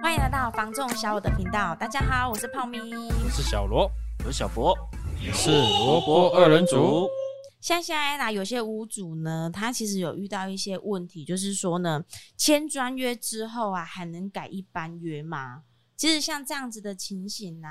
欢迎来到房仲小我的频道，大家好，我是泡咪，我是小罗，我是小博，我是萝卜二人组。像现在呢，有些屋主呢，他其实有遇到一些问题，就是说呢，签专约之后啊，还能改一般约吗？其实像这样子的情形呢、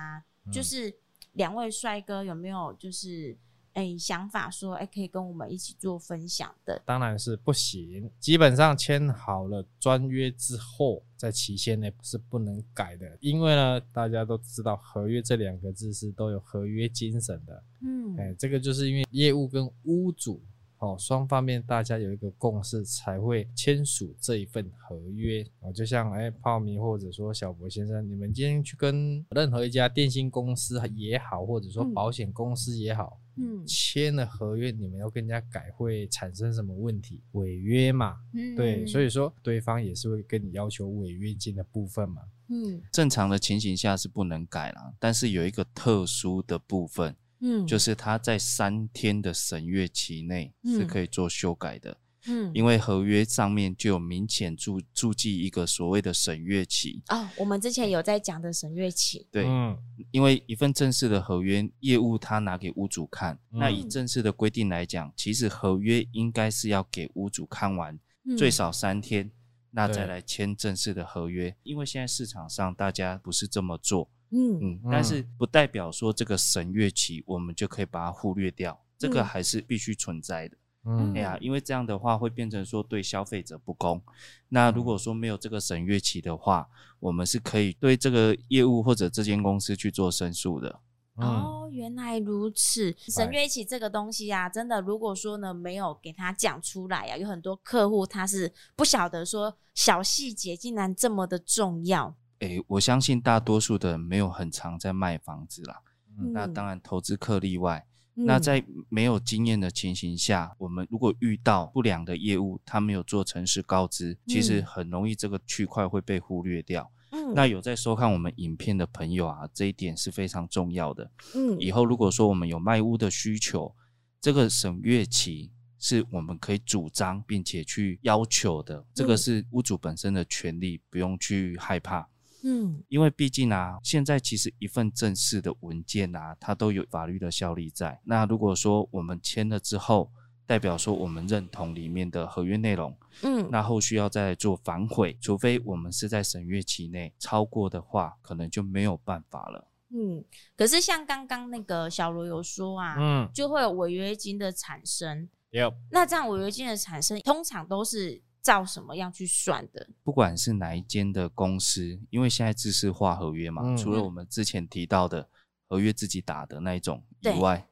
就是两位帅哥有没有就是？哎、欸，想法说，哎、欸，可以跟我们一起做分享的，当然是不行。基本上签好了专约之后，在期限内是不能改的，因为呢，大家都知道合约这两个字是都有合约精神的。嗯，哎、欸，这个就是因为业务跟屋主。哦，双方面大家有一个共识才会签署这一份合约。哦，就像哎、欸，泡米或者说小博先生，你们今天去跟任何一家电信公司也好，或者说保险公司也好，嗯，签了合约，你们要跟人家改，会产生什么问题？违约嘛，嗯，对，所以说对方也是会跟你要求违约金的部分嘛，嗯，正常的情形下是不能改了，但是有一个特殊的部分。嗯，就是他在三天的审阅期内是可以做修改的。嗯，因为合约上面就有明显注注记一个所谓的审阅期。哦，我们之前有在讲的审阅期。对，嗯，因为一份正式的合约，业务他拿给屋主看，嗯，那以正式的规定来讲，其实合约应该是要给屋主看完，最少三天，那再来签正式的合约。因为现在市场上大家不是这么做。嗯嗯，但是不代表说这个审阅期我们就可以把它忽略掉，嗯、这个还是必须存在的。嗯，哎呀，因为这样的话会变成说对消费者不公。那如果说没有这个审阅期的话，我们是可以对这个业务或者这间公司去做申诉的。嗯、哦，原来如此，审阅期这个东西啊，真的如果说呢没有给他讲出来啊，有很多客户他是不晓得说小细节竟然这么的重要。诶、欸，我相信大多数的人没有很常在卖房子啦。嗯、那当然，投资客例外。嗯、那在没有经验的情形下，我们如果遇到不良的业务，他没有做诚实告知，嗯、其实很容易这个区块会被忽略掉。嗯、那有在收看我们影片的朋友啊，这一点是非常重要的。嗯，以后如果说我们有卖屋的需求，这个审阅期是我们可以主张并且去要求的，这个是屋主本身的权利，不用去害怕。嗯，因为毕竟啊，现在其实一份正式的文件啊，它都有法律的效力在。那如果说我们签了之后，代表说我们认同里面的合约内容，嗯，那后续要再做反悔，除非我们是在审阅期内超过的话，可能就没有办法了。嗯，可是像刚刚那个小罗有说啊，嗯，就会有违约金的产生。有，那这样违约金的产生，通常都是。照什么样去算的？不管是哪一间的公司，因为现在制式化合约嘛，嗯、除了我们之前提到的合约自己打的那一种以外，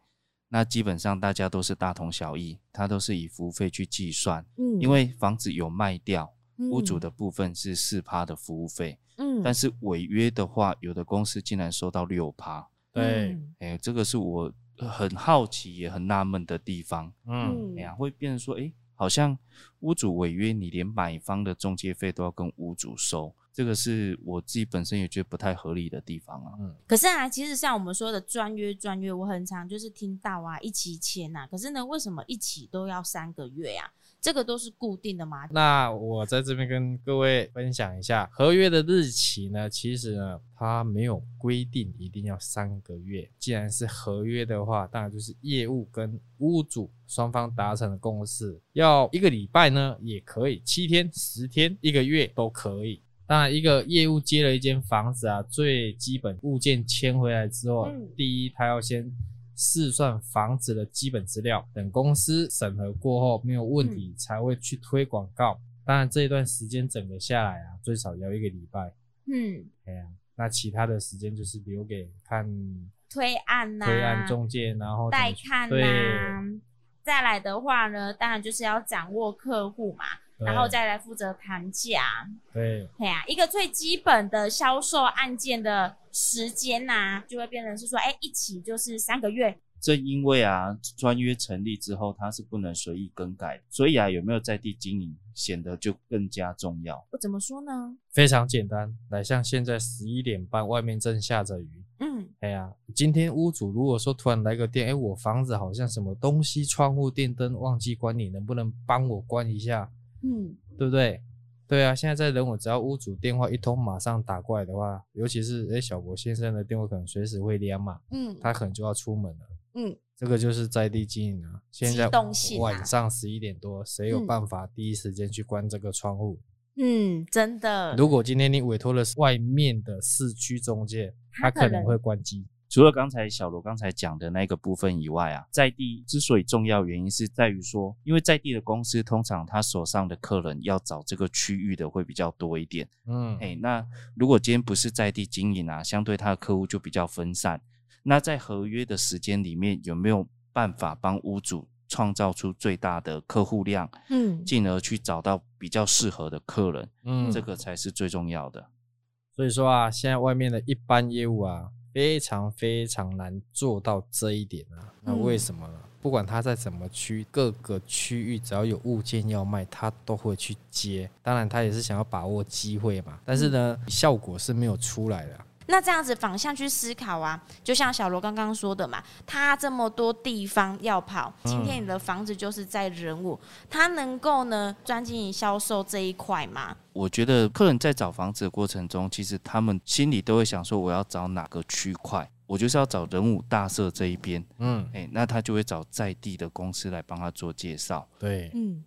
那基本上大家都是大同小异，它都是以服务费去计算。嗯，因为房子有卖掉，嗯、屋主的部分是四趴的服务费。嗯，但是违约的话，有的公司竟然收到六趴。对，哎、欸，这个是我很好奇也很纳闷的地方。嗯，哎呀、欸，会变成说，哎、欸。好像屋主违约，你连买方的中介费都要跟屋主收，这个是我自己本身也觉得不太合理的地方啊。嗯，可是啊，其实像我们说的专约专约，我很常就是听到啊，一起签呐。可是呢，为什么一起都要三个月呀？这个都是固定的吗？那我在这边跟各位分享一下合约的日期呢，其实呢，它没有规定一定要三个月。既然是合约的话，当然就是业务跟屋主双方达成的共识，要一个礼拜呢也可以，七天、十天、一个月都可以。当然，一个业务接了一间房子啊，最基本物件签回来之后，嗯、第一他要先。试算房子的基本资料，等公司审核过后没有问题，才会去推广告。当然这一段时间整个下来啊，最少要一个礼拜。嗯，哎呀，那其他的时间就是留给看推案呐，推案中介，然后带看呐。再来的话呢，当然就是要掌握客户嘛。然后再来负责谈价，对，对呀、啊，一个最基本的销售案件的时间呐、啊，就会变成是说，哎，一起就是三个月。正因为啊，专约成立之后，它是不能随意更改，所以啊，有没有在地经营显得就更加重要。我怎么说呢？非常简单，来，像现在十一点半，外面正下着雨，嗯，哎呀，今天屋主如果说突然来个电，哎，我房子好像什么东西，窗户、电灯忘记关，你能不能帮我关一下？嗯，对不对？对啊，现在在人我只要屋主电话一通，马上打过来的话，尤其是哎小博先生的电话可能随时会连嘛，嗯，他可能就要出门了，嗯，这个就是在地经营啊。现在晚上十一点多，谁有办法第一时间去关这个窗户？嗯，真的。如果今天你委托了外面的市区中介，他可能会关机。除了刚才小罗刚才讲的那个部分以外啊，在地之所以重要，原因是在于说，因为在地的公司通常他手上的客人要找这个区域的会比较多一点。嗯，哎，那如果今天不是在地经营啊，相对他的客户就比较分散。那在合约的时间里面，有没有办法帮屋主创造出最大的客户量？嗯，进而去找到比较适合的客人。嗯，这个才是最重要的。所以说啊，现在外面的一般业务啊。非常非常难做到这一点啊！那为什么呢？嗯、不管他在什么区，各个区域只要有物件要卖，他都会去接。当然，他也是想要把握机会嘛。但是呢，嗯、效果是没有出来的。那这样子反向去思考啊，就像小罗刚刚说的嘛，他这么多地方要跑，今天你的房子就是在人物，他能够呢专精于销售这一块吗？我觉得客人在找房子的过程中，其实他们心里都会想说，我要找哪个区块，我就是要找人武大社这一边，嗯，哎，那他就会找在地的公司来帮他做介绍，对，嗯。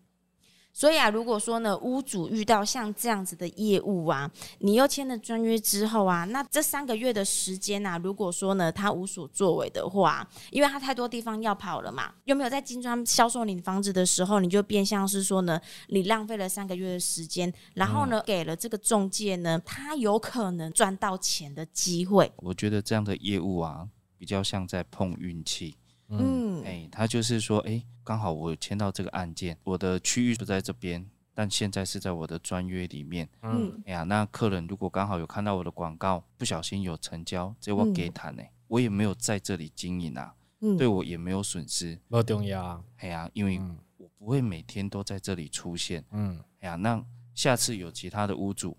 所以啊，如果说呢，屋主遇到像这样子的业务啊，你又签了专约之后啊，那这三个月的时间啊，如果说呢他无所作为的话，因为他太多地方要跑了嘛，又没有在金砖销售你房子的时候，你就变相是说呢，你浪费了三个月的时间，然后呢，给了这个中介呢，他有可能赚到钱的机会。我觉得这样的业务啊，比较像在碰运气。嗯，哎，他就是说，哎，刚好我签到这个案件，我的区域不在这边，但现在是在我的专约里面。嗯，哎呀，那客人如果刚好有看到我的广告，不小心有成交，这我给谈呢，我也没有在这里经营啊，嗯，对我也没有损失，不重要啊。哎呀，因为我不会每天都在这里出现。嗯，哎呀，那下次有其他的屋主。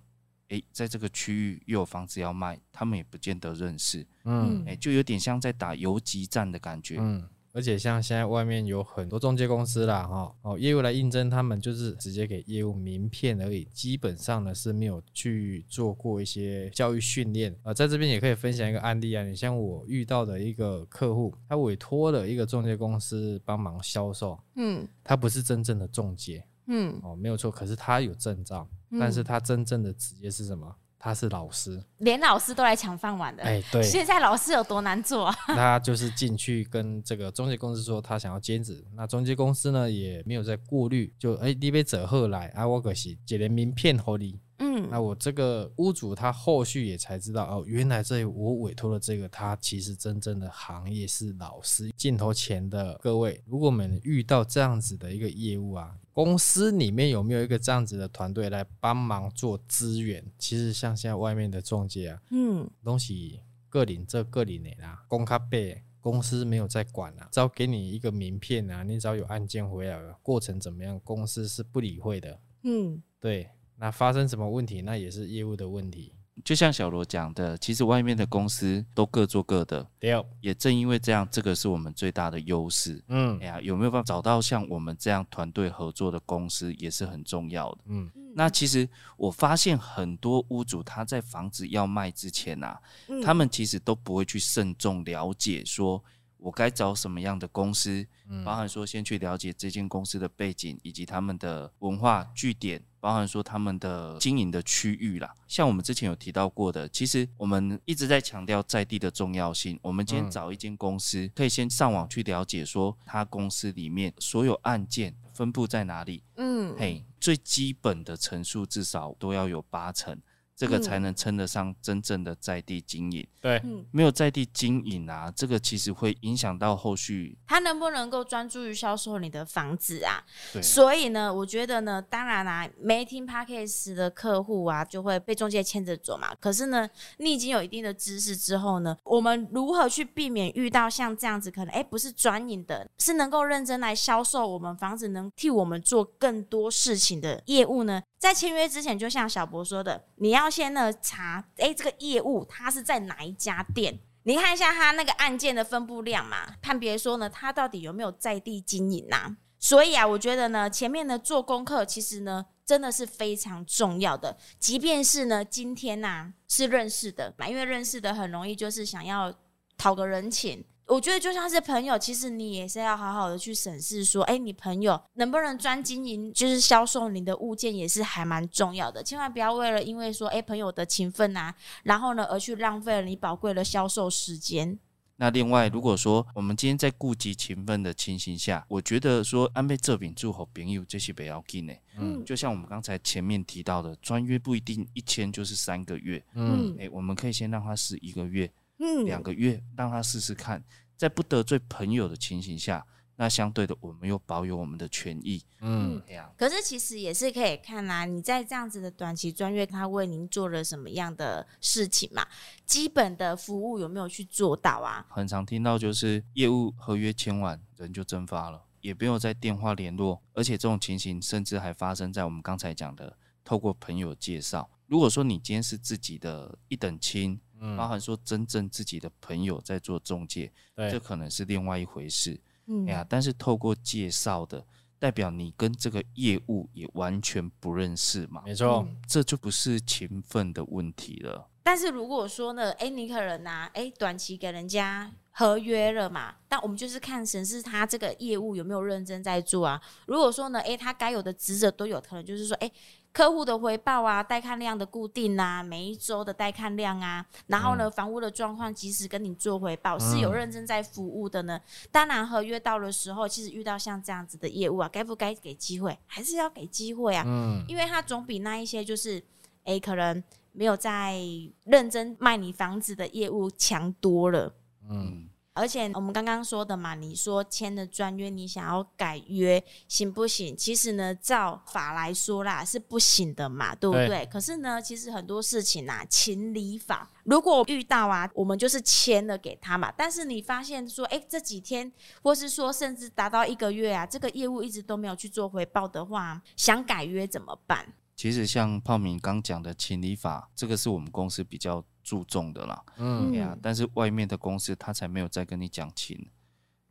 诶，在这个区域又有房子要卖，他们也不见得认识，嗯，诶，就有点像在打游击战的感觉，嗯，而且像现在外面有很多中介公司啦，哈，哦，业务来应征，他们就是直接给业务名片而已，基本上呢是没有去做过一些教育训练，呃，在这边也可以分享一个案例啊，你像我遇到的一个客户，他委托了一个中介公司帮忙销售，嗯，他不是真正的中介，嗯，哦，没有错，可是他有证照。但是他真正的职业是什么？他是老师，连老师都来抢饭碗的。哎，对，现在老师有多难做啊？他就是进去跟这个中介公司说他想要兼职，那中介公司呢也没有在过滤，就哎，你被折后来啊，我可是接连名片给你。嗯，那我这个屋主他后续也才知道哦，原来这我委托的这个他其实真正的行业是老师。镜头前的各位，如果我们遇到这样子的一个业务啊，公司里面有没有一个这样子的团队来帮忙做资源？其实像现在外面的中介啊，嗯，东西各领这个领的啦，公卡背公司没有在管啊，只要给你一个名片啊，你只要有案件回来了，过程怎么样，公司是不理会的。嗯，对。那发生什么问题？那也是业务的问题。就像小罗讲的，其实外面的公司都各做各的。对，也正因为这样，这个是我们最大的优势。嗯，哎呀，有没有办法找到像我们这样团队合作的公司，也是很重要的。嗯，那其实我发现很多屋主他在房子要卖之前啊，嗯、他们其实都不会去慎重了解说。我该找什么样的公司？包含说先去了解这间公司的背景以及他们的文化据点，包含说他们的经营的区域啦。像我们之前有提到过的，其实我们一直在强调在地的重要性。我们今天找一间公司，可以先上网去了解说他公司里面所有案件分布在哪里。嗯，嘿，最基本的层数至少都要有八成。这个才能称得上真正的在地经营。对，没有在地经营啊，这个其实会影响到后续。他能不能够专注于销售你的房子啊？所以呢，我觉得呢，当然啦、啊，没听 Podcast 的客户啊，就会被中介牵着走嘛。可是呢，你已经有一定的知识之后呢，我们如何去避免遇到像这样子可能哎不是专营的，是能够认真来销售我们房子，能替我们做更多事情的业务呢？在签约之前，就像小博说的，你要先呢查，哎，这个业务它是在哪一家店？你看一下他那个案件的分布量嘛，判别说呢，他到底有没有在地经营呐、啊？所以啊，我觉得呢，前面呢做功课，其实呢真的是非常重要的。即便是呢今天呐、是认识的嘛，因为认识的很容易就是想要讨个人情。我觉得就像是朋友，其实你也是要好好的去审视说，哎，你朋友能不能专经营，就是销售你的物件，也是还蛮重要的。千万不要为了因为说，哎，朋友的情分啊，然后呢而去浪费了你宝贵的销售时间。那另外，如果说我们今天在顾及情分的情形下，我觉得说安倍这边做好朋友这些不要紧呢。嗯，就像我们刚才前面提到的，专约不一定一签就是三个月。嗯，哎，我们可以先让他试一个月。嗯，两个月让他试试看，在不得罪朋友的情形下，那相对的我们又保有我们的权益。嗯，这样。可是其实也是可以看啊，你在这样子的短期专业，他为您做了什么样的事情嘛？基本的服务有没有去做到啊？很常听到就是业务合约签完，人就蒸发了，也没有再电话联络，而且这种情形甚至还发生在我们刚才讲的透过朋友介绍。如果说你今天是自己的一等亲。包含说真正自己的朋友在做中介，这可能是另外一回事。嗯，哎呀，但是透过介绍的，代表你跟这个业务也完全不认识嘛？没错，这就不是勤奋的问题了。但是如果说呢，哎，你可能拿哎短期给人家合约了嘛，但我们就是看审视他这个业务有没有认真在做啊。如果说呢，哎，他该有的职责都有，可能就是说，哎。客户的回报啊，带看量的固定啊，每一周的带看量啊，然后呢，嗯、房屋的状况及时跟你做回报，是有认真在服务的呢。嗯、当然，合约到的时候，其实遇到像这样子的业务啊，该不该给机会，还是要给机会啊。嗯，因为他总比那一些就是，哎、欸，可能没有在认真卖你房子的业务强多了。嗯。而且我们刚刚说的嘛，你说签了专约，你想要改约行不行？其实呢，照法来说啦，是不行的嘛，对不对？对。可是呢，其实很多事情啊，情理法，如果遇到啊，我们就是签了给他嘛。但是你发现说，哎，这几天，或是说甚至达到一个月啊，这个业务一直都没有去做回报的话，想改约怎么办？其实像泡米刚讲的情理法，这个是我们公司比较注重的啦。嗯，呀，但是外面的公司他才没有再跟你讲情。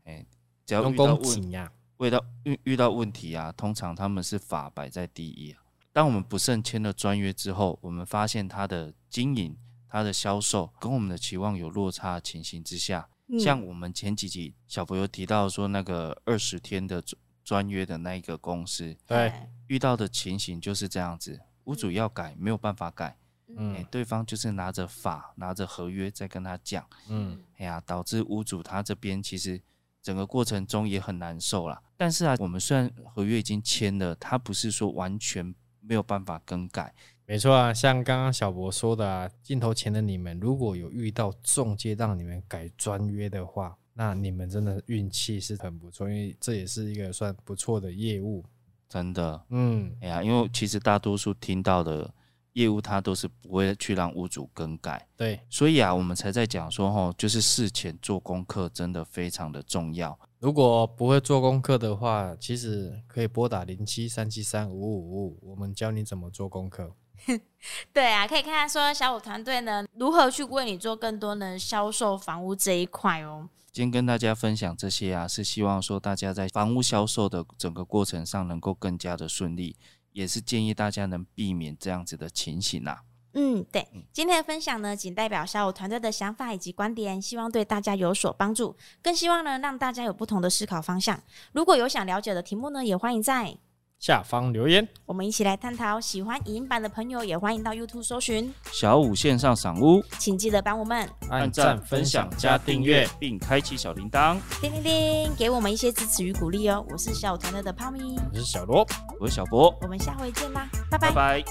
哎，只要遇到问题，遇到遇遇到问题啊，通常他们是法摆在第一啊。当我们不慎签了专约之后，我们发现他的经营、他的销售跟我们的期望有落差的情形之下，嗯、像我们前几集小朋友提到说那个二十天的专约的那一个公司，对。遇到的情形就是这样子，屋主要改没有办法改，嗯、欸，对方就是拿着法拿着合约在跟他讲，嗯，哎呀，导致屋主他这边其实整个过程中也很难受啦。但是啊，我们虽然合约已经签了，他不是说完全没有办法更改。没错啊，像刚刚小博说的啊，镜头前的你们如果有遇到中介让你们改专约的话，那你们真的运气是很不错，因为这也是一个算不错的业务。真的，嗯，哎呀，因为其实大多数听到的业务，它都是不会去让屋主更改，对，所以啊，我们才在讲说，吼，就是事前做功课真的非常的重要。如果不会做功课的话，其实可以拨打零七三七三五五五五，我们教你怎么做功课。对啊，可以看看说小五团队呢如何去为你做更多的销售房屋这一块哦。今天跟大家分享这些啊，是希望说大家在房屋销售的整个过程上能够更加的顺利，也是建议大家能避免这样子的情形啊。嗯，对，今天的分享呢，仅代表小五团队的想法以及观点，希望对大家有所帮助，更希望呢让大家有不同的思考方向。如果有想了解的题目呢，也欢迎在下方留言，我们一起来探讨。喜欢影音版的朋友，也欢迎到 YouTube 搜寻小五线上赏屋，请记得帮我们按赞、分享、加订阅，并开启小铃铛，叮叮叮，给我们一些支持与鼓励哦。我是小五团队的泡米，我是小罗，我是小博，我们下回见啦，拜拜。拜拜。